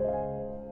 あ。